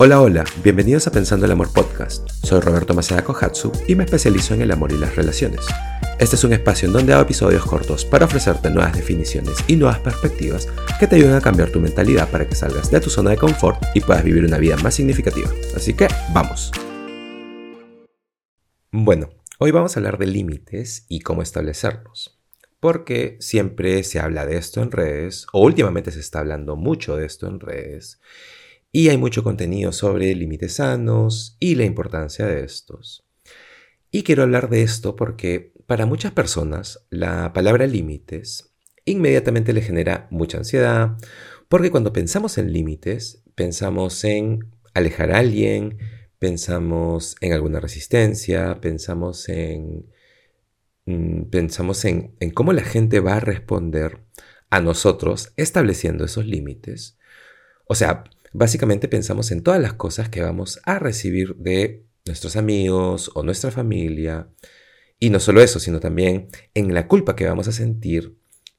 Hola, hola, bienvenidos a Pensando el Amor Podcast. Soy Roberto Maceda Kohatsu y me especializo en el amor y las relaciones. Este es un espacio en donde hago episodios cortos para ofrecerte nuevas definiciones y nuevas perspectivas que te ayuden a cambiar tu mentalidad para que salgas de tu zona de confort y puedas vivir una vida más significativa. Así que, vamos. Bueno, hoy vamos a hablar de límites y cómo establecerlos. Porque siempre se habla de esto en redes, o últimamente se está hablando mucho de esto en redes, y hay mucho contenido sobre límites sanos y la importancia de estos. Y quiero hablar de esto porque para muchas personas la palabra límites inmediatamente le genera mucha ansiedad, porque cuando pensamos en límites, pensamos en alejar a alguien, pensamos en alguna resistencia, pensamos en, mm, pensamos en, cómo la gente va a responder a nosotros estableciendo esos límites. O sea, básicamente pensamos en todas las cosas que vamos a recibir de nuestros amigos o nuestra familia. Y no solo eso, sino también en la culpa que vamos a sentir.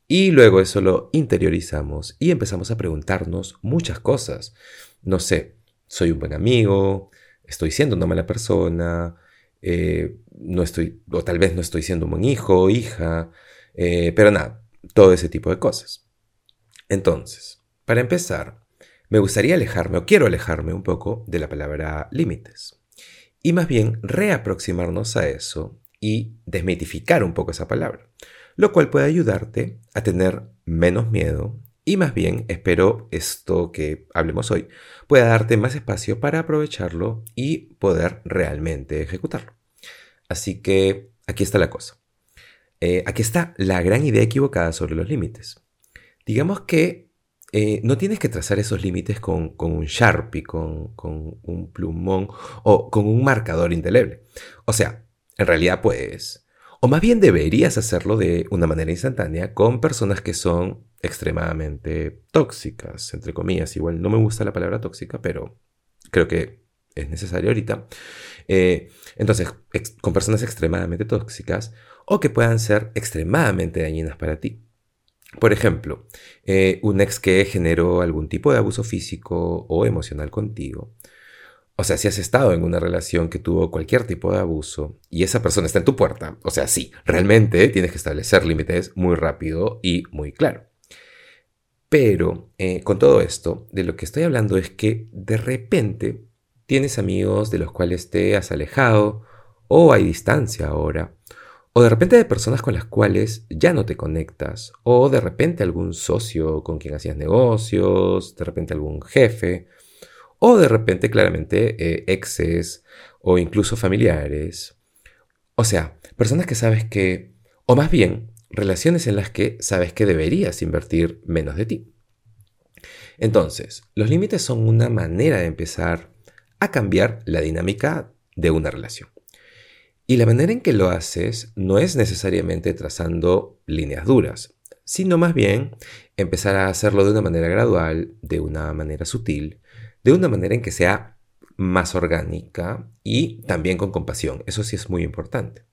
Y luego eso lo interiorizamos y empezamos a preguntarnos muchas cosas. No sé, soy un buen amigo, estoy siendo una mala persona, eh, no estoy, o tal vez no estoy siendo un buen hijo o hija, eh, pero nada, todo ese tipo de cosas. Entonces, para empezar, me gustaría alejarme o quiero alejarme un poco de la palabra límites y más bien reaproximarnos a eso y desmitificar un poco esa palabra, lo cual puede ayudarte a tener menos miedo y más bien espero esto que hablemos hoy pueda darte más espacio para aprovecharlo y poder realmente ejecutarlo. Así que aquí está la cosa. Eh, aquí está la gran idea equivocada sobre los límites. Digamos que eh, no tienes que trazar esos límites con, un Sharpie, con, un plumón o con un marcador indeleble. O sea, en realidad puedes, o más bien deberías hacerlo de una manera instantánea con personas que son extremadamente tóxicas, entre comillas. Igual no me gusta la palabra tóxica, pero creo que es necesario ahorita. Eh, entonces, con personas extremadamente tóxicas o que puedan ser extremadamente dañinas para ti. Por ejemplo, eh, un ex que generó algún tipo de abuso físico o emocional contigo. O sea, si has estado en una relación que tuvo cualquier tipo de abuso y esa persona está en tu puerta, o sea, sí, realmente tienes que establecer límites muy rápido y muy claro. Pero eh, con todo esto, de lo que estoy hablando es que de repente tienes amigos de los cuales te has alejado o hay distancia ahora o de repente de personas con las cuales ya no te conectas. O de repente algún socio con quien hacías negocios. De repente algún jefe. O de repente claramente eh, exes o incluso familiares. O sea, personas que sabes que, o más bien, relaciones en las que sabes que deberías invertir menos de ti. Entonces, los límites son una manera de empezar a cambiar la dinámica de una relación. Y la manera en que lo haces no es necesariamente trazando líneas duras, sino más bien empezar a hacerlo de una manera gradual, de una manera sutil, de una manera en que sea más orgánica y también con compasión. Eso sí es muy importante.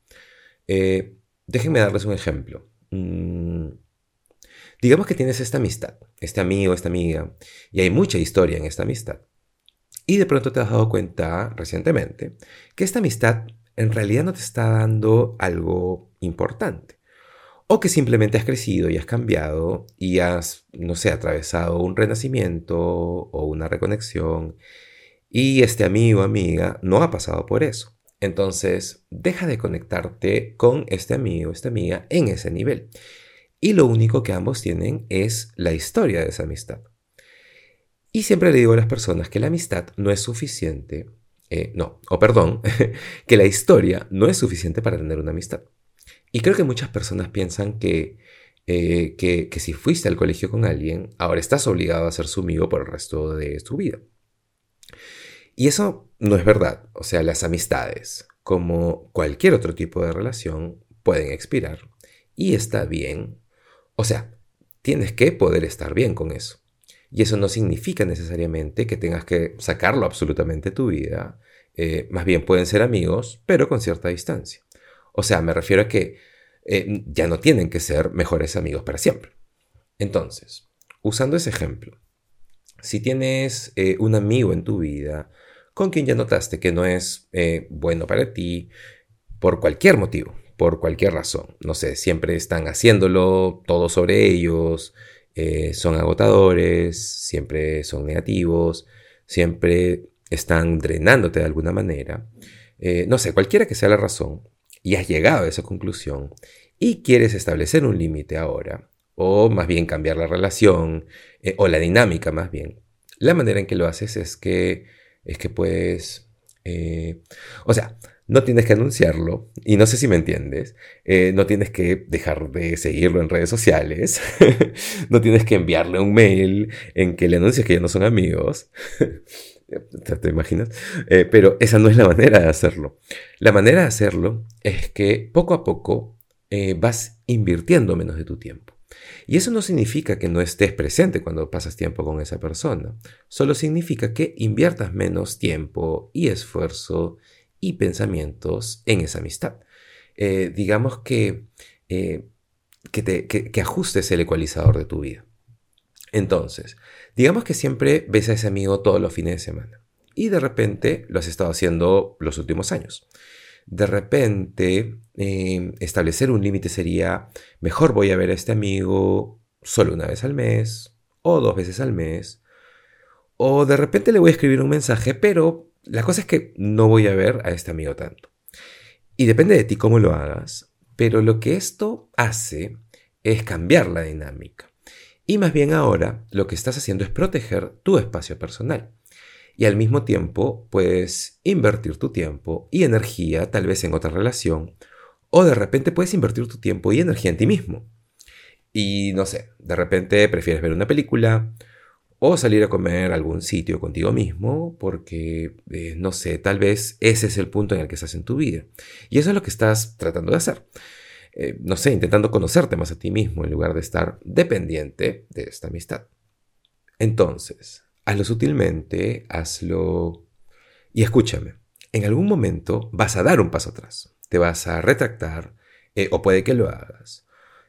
Eh, déjenme darles un ejemplo. Mm, digamos que tienes esta amistad, este amigo, esta amiga, y hay mucha historia en esta amistad. Y de pronto te has dado cuenta recientemente que esta amistad en realidad no te está dando algo importante. O que simplemente has crecido y has cambiado y has, no sé, atravesado un renacimiento o una reconexión y este amigo o amiga no ha pasado por eso. Entonces, deja de conectarte con este amigo o esta amiga en ese nivel. Y lo único que ambos tienen es la historia de esa amistad. Y siempre le digo a las personas que la amistad no es suficiente eh, no, o perdón, que la historia no es suficiente para tener una amistad. Y creo que muchas personas piensan que, eh, que, que si fuiste al colegio con alguien, ahora estás obligado a ser su amigo por el resto de tu vida. Y eso no es verdad. O sea, las amistades, como cualquier otro tipo de relación, pueden expirar. Y está bien. O sea, tienes que poder estar bien con eso. Y eso no significa necesariamente que tengas que sacarlo absolutamente de tu vida. Eh, más bien pueden ser amigos, pero con cierta distancia. O sea, me refiero a que eh, ya no tienen que ser mejores amigos para siempre. Entonces, usando ese ejemplo, Si tienes eh, un amigo en tu vida con quien ya notaste que no es bueno para ti por cualquier motivo, por cualquier razón, no sé, siempre están haciéndolo, todo sobre ellos, eh, son agotadores, siempre son negativos, siempre están drenándote de alguna manera, no sé, cualquiera que sea la razón, y has llegado a esa conclusión y quieres establecer un límite ahora, o más bien cambiar la relación, eh, o la dinámica más bien, la manera en que lo haces es que, es que puedes, eh, o sea, no tienes que anunciarlo, y no sé si me entiendes, eh, no tienes que dejar de seguirlo en redes sociales, no tienes que enviarle un mail en que le anuncies que ya no son amigos. ¿Te, imaginas? pero esa no es la manera de hacerlo. La manera de hacerlo es que poco a poco vas invirtiendo menos de tu tiempo. Y eso no significa que no estés presente cuando pasas tiempo con esa persona, solo significa que inviertas menos tiempo y esfuerzo y pensamientos en esa amistad. Eh, digamos que, eh, que, ajustes el ecualizador de tu vida. Entonces, digamos que siempre ves a ese amigo todos los fines de semana y de repente lo has estado haciendo los últimos años. De repente, eh, establecer un límite sería, mejor voy a ver a este amigo solo una vez al mes o dos veces al mes. O de repente le voy a escribir un mensaje, pero la cosa es que no voy a ver a este amigo tanto. Y depende de ti cómo lo hagas, pero lo que esto hace es cambiar la dinámica. Y más bien ahora lo que estás haciendo es proteger tu espacio personal y al mismo tiempo puedes invertir tu tiempo y energía tal vez en otra relación o de repente puedes invertir tu tiempo y energía en ti mismo. Y no sé, de repente prefieres ver una película o salir a comer a algún sitio contigo mismo porque, eh, no sé, tal vez ese es el punto en el que estás en tu vida. Y eso es lo que estás tratando de hacer. Eh, no sé, intentando conocerte más a ti mismo en lugar de estar dependiente de esta amistad. Entonces, hazlo sutilmente, hazlo... Y escúchame, en algún momento vas a dar un paso atrás, te vas a retractar, eh, o puede que lo hagas,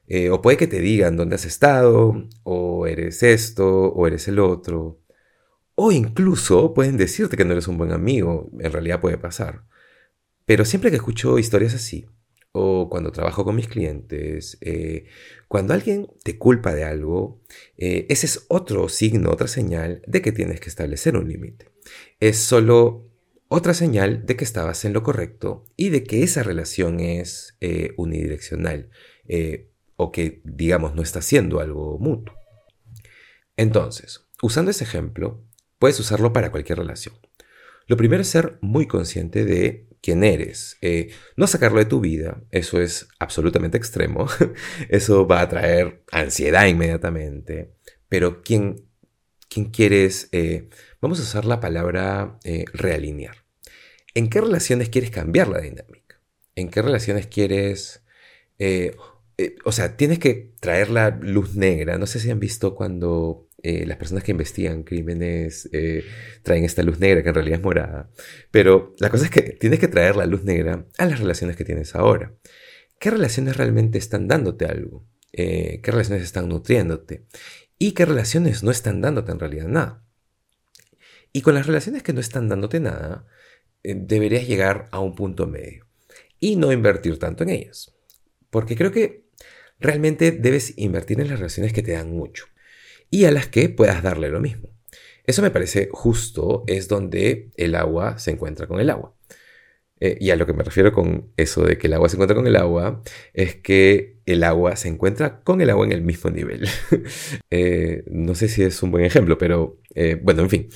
eh, o puede que te digan dónde has estado, o eres esto, o eres el otro, o incluso pueden decirte que no eres un buen amigo, en realidad puede pasar. Pero siempre que escucho historias así, o cuando trabajo con mis clientes, eh, cuando alguien te culpa de algo, eh, ese es otro signo, otra señal de que tienes que establecer un límite. Es solo otra señal de que estabas en lo correcto y de que esa relación es unidireccional o que, digamos, no está haciendo algo mutuo. Entonces, usando ese ejemplo, puedes usarlo para cualquier relación. Lo primero es ser muy consciente de quién eres. Eh, no sacarlo de tu vida, eso es absolutamente extremo. eso va a traer ansiedad inmediatamente. Pero quién, quién quieres, eh, vamos a usar la palabra eh, realinear. ¿En qué relaciones quieres cambiar la dinámica? ¿En qué relaciones quieres... o sea, tienes que traer la luz negra. No sé si han visto cuando eh, las personas que investigan crímenes eh, traen esta luz negra que en realidad es morada. Pero la cosa es que tienes que traer la luz negra a las relaciones que tienes ahora. ¿Qué relaciones realmente están dándote algo? Eh, ¿Qué relaciones están nutriéndote? ¿Y qué relaciones no están dándote en realidad nada? Y con las relaciones que no están dándote nada, deberías llegar a un punto medio y no invertir tanto en ellas. Porque creo que realmente debes invertir en las relaciones que te dan mucho y a las que puedas darle lo mismo. Eso me parece justo, es donde el agua se encuentra con el agua. Eh, y a lo que me refiero con eso de que el agua se encuentra con el agua, es que el agua se encuentra con el agua en el mismo nivel. Eh, no sé si es un buen ejemplo, pero eh, bueno, en fin.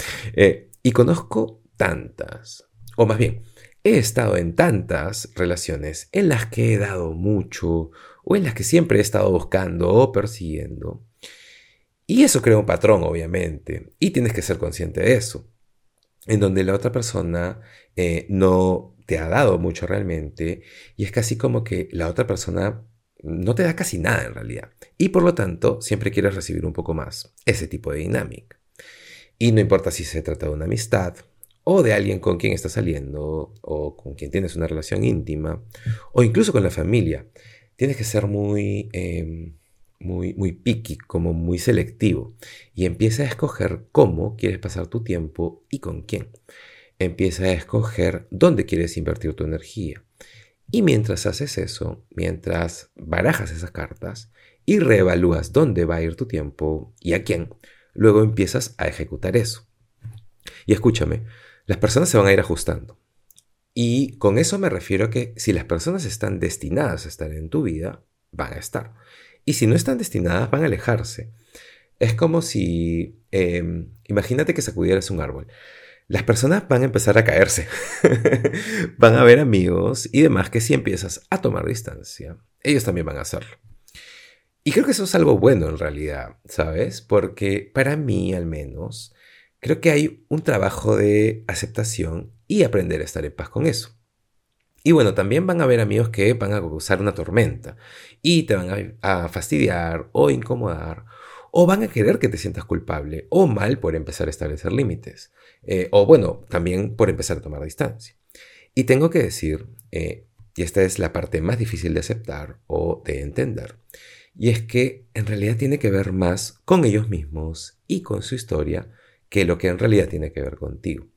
y conozco tantas, o más bien, he estado en tantas relaciones en las que he dado mucho, o en las que siempre he estado buscando o persiguiendo, y eso crea un patrón, obviamente, y tienes que ser consciente de eso, en donde la otra persona eh, no te ha dado mucho realmente, y es casi como que la otra persona no te da casi nada en realidad, y por lo tanto siempre quieres recibir un poco más, ese tipo de dinámica. Y no importa si se trata de una amistad, o de alguien con quien estás saliendo, o con quien tienes una relación íntima, o incluso con la familia, tienes que ser muy... Em, muy, muy picky, como muy selectivo. Y empieza a escoger cómo quieres pasar tu tiempo y con quién. Empieza a escoger dónde quieres invertir tu energía. Y mientras haces eso, mientras barajas esas cartas y reevalúas dónde va a ir tu tiempo y a quién, luego empiezas a ejecutar eso. Y escúchame, las personas se van a ir ajustando. Y con eso me refiero a que si las personas están destinadas a estar en tu vida, van a estar. Y si no están destinadas, van a alejarse. Es como si, em, imagínate que sacudieras un árbol las personas van a empezar a caerse. van a ver amigos y demás que si empiezas a tomar distancia, ellos también van a hacerlo. Y creo que eso es algo bueno en realidad, ¿sabes? Porque para mí al menos, creo que hay un trabajo de aceptación y aprender a estar en paz con eso. Y bueno, también van a haber amigos que van a causar una tormenta y te van a, fastidiar o incomodar o van a querer que te sientas culpable o mal por empezar a establecer límites, eh, o bueno, también por empezar a tomar distancia. Y tengo que decir, eh, y esta es la parte más difícil de aceptar o de entender, y es que en realidad tiene que ver más con ellos mismos y con su historia que lo que en realidad tiene que ver contigo.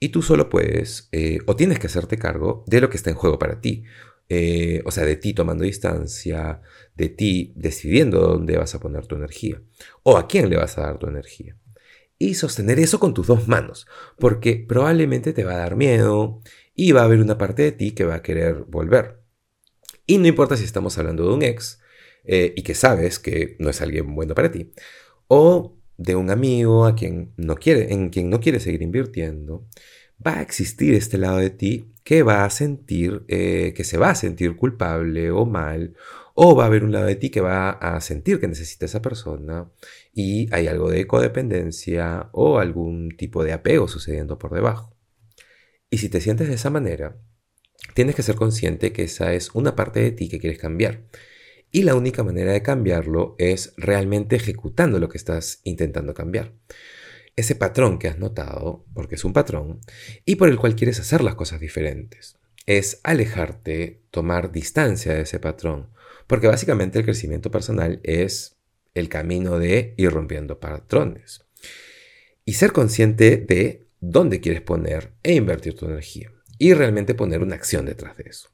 Y tú solo puedes eh, o tienes que hacerte cargo de lo que está en juego para ti. Eh, o sea, de ti tomando distancia, de ti decidiendo dónde vas a poner tu energía o a quién le vas a dar tu energía. Y sostener eso con tus dos manos, porque probablemente te va a dar miedo y va a haber una parte de ti que va a querer volver. Y no importa si estamos hablando de un ex eh, y que sabes que no es alguien bueno para ti, o de un amigo a quien no quiere, en quien no quiere seguir invirtiendo, va a existir este lado de ti que va a sentir, eh, que se va a sentir culpable o mal, o va a haber un lado de ti que va a sentir que necesita esa persona y hay algo de codependencia o algún tipo de apego sucediendo por debajo. Y si te sientes de esa manera, tienes que ser consciente que esa es una parte de ti que quieres cambiar. Y la única manera de cambiarlo es realmente ejecutando lo que estás intentando cambiar ese patrón que has notado, porque es un patrón, y por el cual quieres hacer las cosas diferentes. Es alejarte, tomar distancia de ese patrón, porque básicamente el crecimiento personal es el camino de ir rompiendo patrones. Y ser consciente de dónde quieres poner e invertir tu energía, y realmente poner una acción detrás de eso.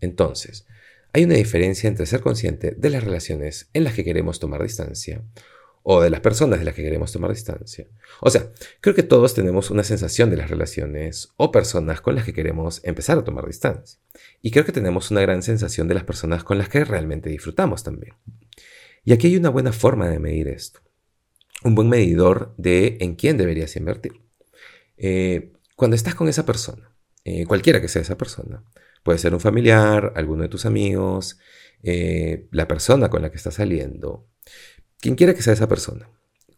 Entonces, hay una diferencia entre ser consciente de las relaciones en las que queremos tomar distancia o de las personas de las que queremos tomar distancia. O sea, creo que todos tenemos una sensación de las relaciones o personas con las que queremos empezar a tomar distancia. Y creo que tenemos una gran sensación de las personas con las que realmente disfrutamos también. Y aquí hay una buena forma de medir esto. Un buen medidor de en quién deberías invertir. Eh, cuando estás con esa persona, eh, cualquiera que sea esa persona, puede ser un familiar, alguno de tus amigos, eh, la persona con la que estás saliendo, quien quiera que sea esa persona,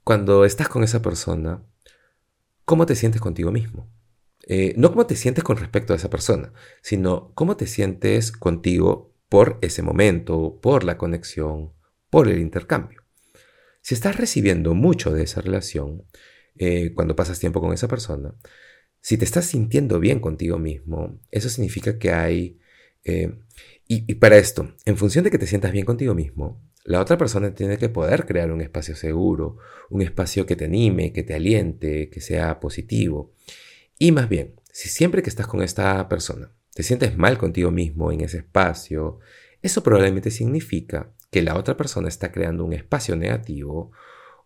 cuando estás con esa persona, ¿cómo te sientes contigo mismo? Eh, no cómo te sientes con respecto a esa persona, sino cómo te sientes contigo por ese momento, por la conexión, por el intercambio. Si estás recibiendo mucho de esa relación, eh, cuando pasas tiempo con esa persona, si te estás sintiendo bien contigo mismo, eso significa que hay... Eh, y para esto, en función de que te sientas bien contigo mismo, la otra persona tiene que poder crear un espacio seguro, un espacio que te anime, que te aliente, que sea positivo. Y más bien, si siempre que estás con esta persona te sientes mal contigo mismo en ese espacio, eso probablemente significa que la otra persona está creando un espacio negativo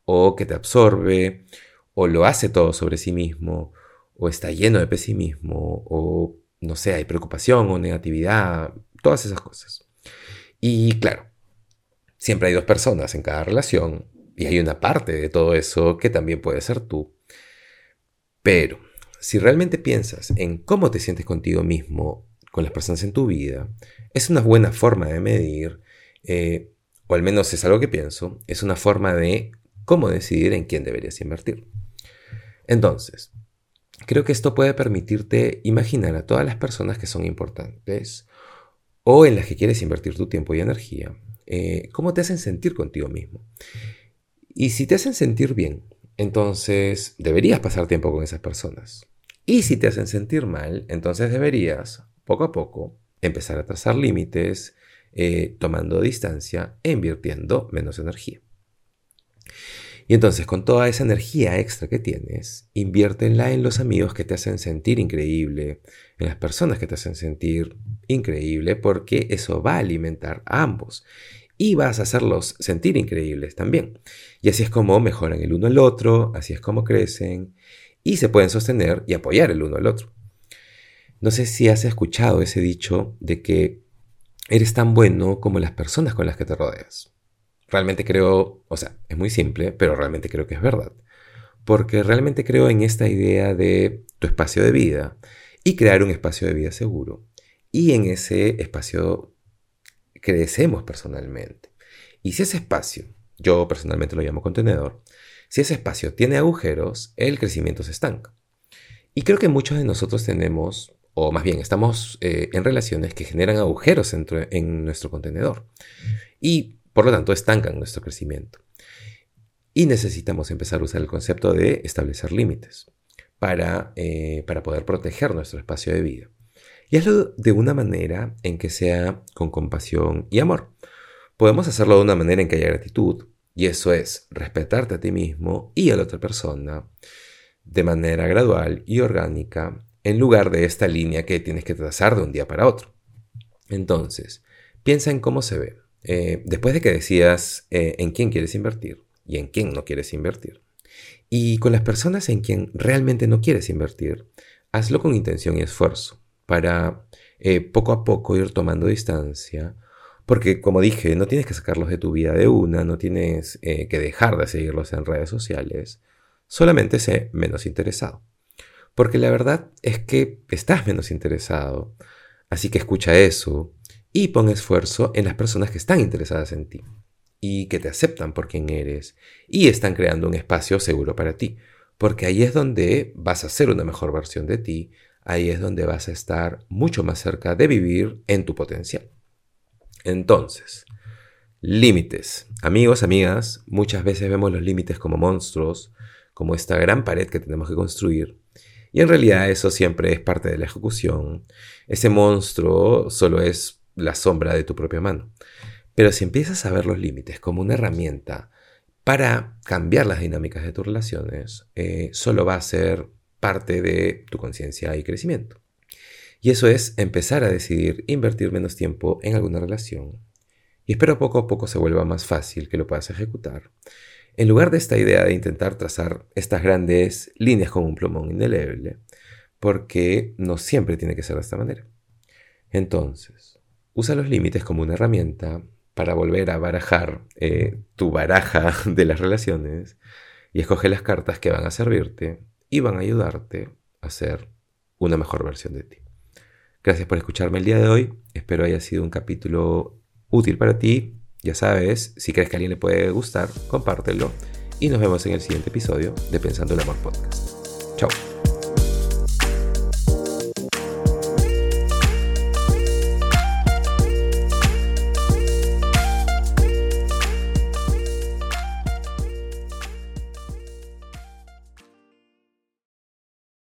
o que te absorbe o lo hace todo sobre sí mismo o está lleno de pesimismo o no sé, hay preocupación o negatividad, todas esas cosas. Y claro, Siempre hay dos personas en cada relación y hay una parte de todo eso que también puede ser tú. Pero si realmente piensas en cómo te sientes contigo mismo, con las personas en tu vida, es una buena forma de medir, eh, o al menos es algo que pienso, es una forma de cómo decidir en quién deberías invertir. Entonces, creo que esto puede permitirte imaginar a todas las personas que son importantes o en las que quieres invertir tu tiempo y energía eh, cómo te hacen sentir contigo mismo. Y si te hacen sentir bien, entonces deberías pasar tiempo con esas personas. Y si te hacen sentir mal, entonces deberías, poco a poco, empezar a trazar límites, eh, tomando distancia e invirtiendo menos energía. Y entonces con toda esa energía extra que tienes, inviértela en los amigos que te hacen sentir increíble, en las personas que te hacen sentir increíble, porque eso va a alimentar a ambos. Y vas a hacerlos sentir increíbles también. Y así es como mejoran el uno al otro, así es como crecen y se pueden sostener y apoyar el uno al otro. No sé si has escuchado ese dicho de que eres tan bueno como las personas con las que te rodeas realmente creo, o sea, es muy simple, pero realmente creo que es verdad. Porque realmente creo en esta idea de tu espacio de vida y crear un espacio de vida seguro. Y en ese espacio crecemos personalmente. Y si ese espacio, yo personalmente lo llamo contenedor, si ese espacio tiene agujeros, el crecimiento se estanca. Y creo que muchos de nosotros tenemos, o más bien estamos eh, en relaciones que generan agujeros en, en nuestro contenedor. Y por lo tanto, estancan nuestro crecimiento. Y necesitamos empezar a usar el concepto de establecer límites para, eh, para poder proteger nuestro espacio de vida. Y hazlo de una manera en que sea con compasión y amor. Podemos hacerlo de una manera en que haya gratitud, y eso es respetarte a ti mismo y a la otra persona de manera gradual y orgánica, en lugar de esta línea que tienes que trazar de un día para otro. Entonces, piensa en cómo se ve. Eh, después de que decidas eh, en quién quieres invertir y en quién no quieres invertir, y con las personas en quien realmente no quieres invertir, hazlo con intención y esfuerzo para eh, poco a poco ir tomando distancia, porque como dije, no tienes que sacarlos de tu vida de una, no tienes que dejar de seguirlos en redes sociales, solamente sé menos interesado. Porque la verdad es que estás menos interesado, así que escucha eso, y pon esfuerzo en las personas que están interesadas en ti y que te aceptan por quien eres y están creando un espacio seguro para ti, porque ahí es donde vas a ser una mejor versión de ti, ahí es donde vas a estar mucho más cerca de vivir en tu potencial. Entonces, límites. Amigos, amigas, muchas veces vemos los límites como monstruos, como esta gran pared que tenemos que construir, y en realidad eso siempre es parte de la ejecución. Ese monstruo solo es la sombra de tu propia mano. Pero si empiezas a ver los límites como una herramienta para cambiar las dinámicas de tus relaciones, eh, solo va a ser parte de tu conciencia y crecimiento. Y eso es empezar a decidir invertir menos tiempo en alguna relación. Y espero poco a poco se vuelva más fácil que lo puedas ejecutar. En lugar de esta idea de intentar trazar estas grandes líneas con un plumón indeleble, porque no siempre tiene que ser de esta manera. Entonces, Usa los límites como una herramienta para volver a barajar eh, tu baraja de las relaciones y escoge las cartas que van a servirte y van a ayudarte a ser una mejor versión de ti. Gracias por escucharme el día de hoy. Espero haya sido un capítulo útil para ti. Ya sabes, si crees que a alguien le puede gustar, compártelo. Y nos vemos en el siguiente episodio de Pensando el Amor Podcast. Chao.